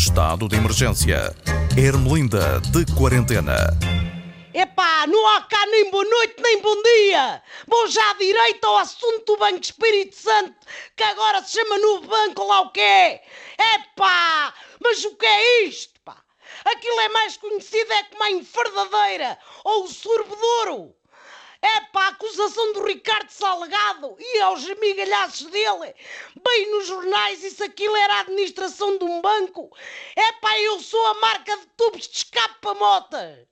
Estado de emergência. Ermelinda de quarentena. Epá, não há cá nem boa noite nem bom dia. Vou já direito ao assunto do Banco Espírito Santo, que agora se chama Novo Banco, lá o que é. Epá, mas o que é isto, pá? Aquilo é mais conhecido é como a enfardadeira ou o sorbedouro. É a acusação do Ricardo Salgado e aos amigalhaços dele, bem nos jornais, isso aquilo era a administração de um banco. É pá, eu sou a marca de tubos de escape para motas.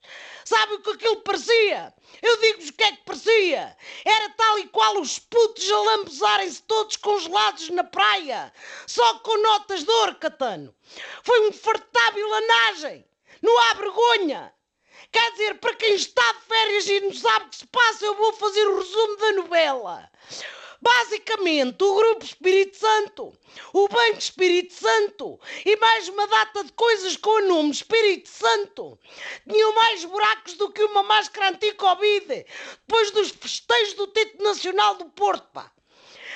Sabe o que aquilo parecia? Eu digo-vos o que é que parecia. Era tal e qual os putos a lambuzarem-se todos congelados na praia, só com notas de ouro, Catano. Foi um fartável lanagem. Não há vergonha. Quer dizer, para quem está de férias e não sabe o que se passa, eu vou fazer o resumo da novela. Basicamente, o Grupo Espírito Santo, o Banco Espírito Santo e mais uma data de coisas com o nome Espírito Santo tinham mais buracos do que uma máscara anti-Covid depois dos festejos do título nacional do Porto, pá.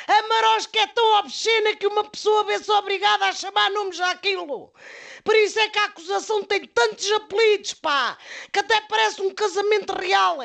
A marosca é tão obscena que uma pessoa vê-se obrigada a chamar nomes àquilo. Por isso é que a acusação tem tantos apelidos, pá, que até parece um casamento real.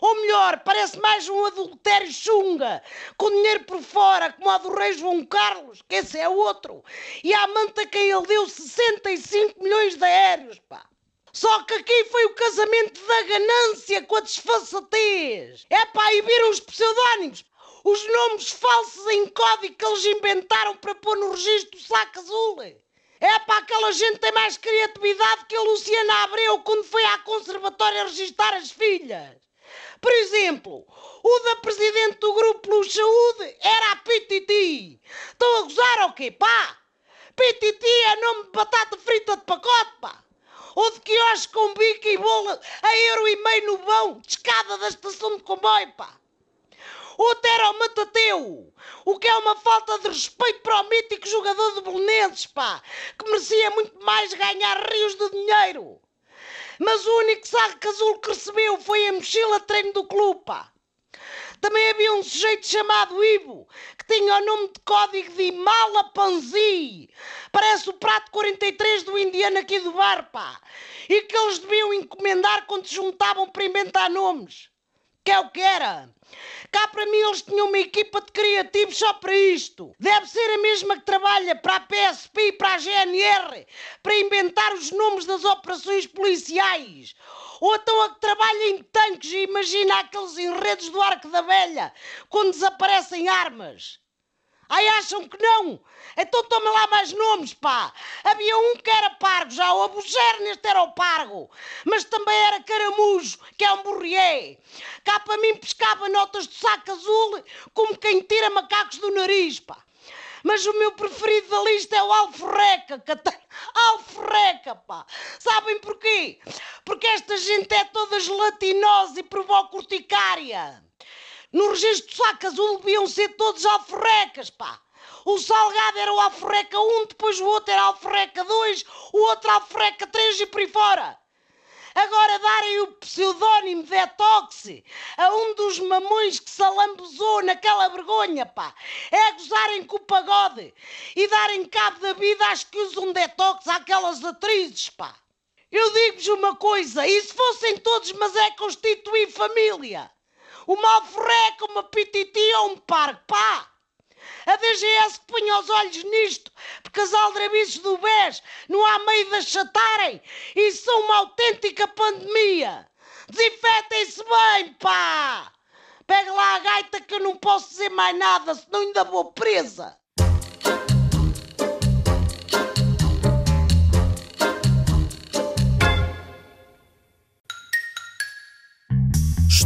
Ou melhor, parece mais um adultério chunga, com dinheiro por fora, como a do rei João Carlos, que esse é outro. E a amante a quem ele deu 65 milhões de aéreos, pá. Só que aqui foi o casamento da ganância com a desfaçatez. É pá, e viram os pseudónimos? Os nomes falsos em código que eles inventaram para pôr no registro do saco azul. É para aquela gente tem mais criatividade que a Luciana Abreu quando foi à conservatória registrar as filhas. Por exemplo, o da presidente do grupo Luz Saúde era a Pititi. Estão a gozar ou quê, pá? Pititi é nome de batata frita de pacote, pá. Ou de quiosque com bico e bola a euro e meio no vão, de escada da estação de comboio, pá. Outro era o Matateu, o que é uma falta de respeito para o mítico jogador de Belenenses, pá, que merecia muito mais ganhar rios de dinheiro. Mas o único saco azul que recebeu foi a mochila de treino do clube, pá. Também havia um sujeito chamado Ivo, que tinha o nome de código de Imala Panzi. Parece o prato 43 do indiano aqui do bar, pá. E que eles deviam encomendar quando se juntavam para inventar nomes. Que é o que era. Cá para mim eles tinham uma equipa de criativos só para isto. Deve ser a mesma que trabalha para a PSP e para a GNR para inventar os nomes das operações policiais. Ou então a que trabalha em tanques e imagina aqueles enredos do Arco da Velha quando desaparecem armas. Ai, acham que não? Então toma lá mais nomes, pá. Havia um que era pargo, já o Abuger neste era o pargo. Mas também era caramujo, que é um burrié. Cá para mim pescava notas de saco azul, como quem tira macacos do nariz, pá. Mas o meu preferido da lista é o Alforreca, Cata... Alforreca, pá. Sabem porquê? Porque esta gente é toda gelatinosa e provoca urticária. No registro do saco azul deviam ser todos alforrecas, pá. O Salgado era o alforreca 1, depois o outro era alforreca 2, o outro alforreca 3 e por aí fora. Agora darem o pseudónimo Detox a um dos mamões que se naquela vergonha, pá. É gozarem com o pagode e darem cabo da vida às que usam Detox àquelas atrizes, pá. Eu digo-vos uma coisa, e se fossem todos, mas é constituir família? Uma alforreca, uma pititi ou um parque, pá! A DGS punha os olhos nisto, porque as aldrabices do BES não há meio de achatarem. Isso são uma autêntica pandemia. Desinfetem-se bem, pá! Pega lá a gaita que eu não posso dizer mais nada, senão ainda vou presa.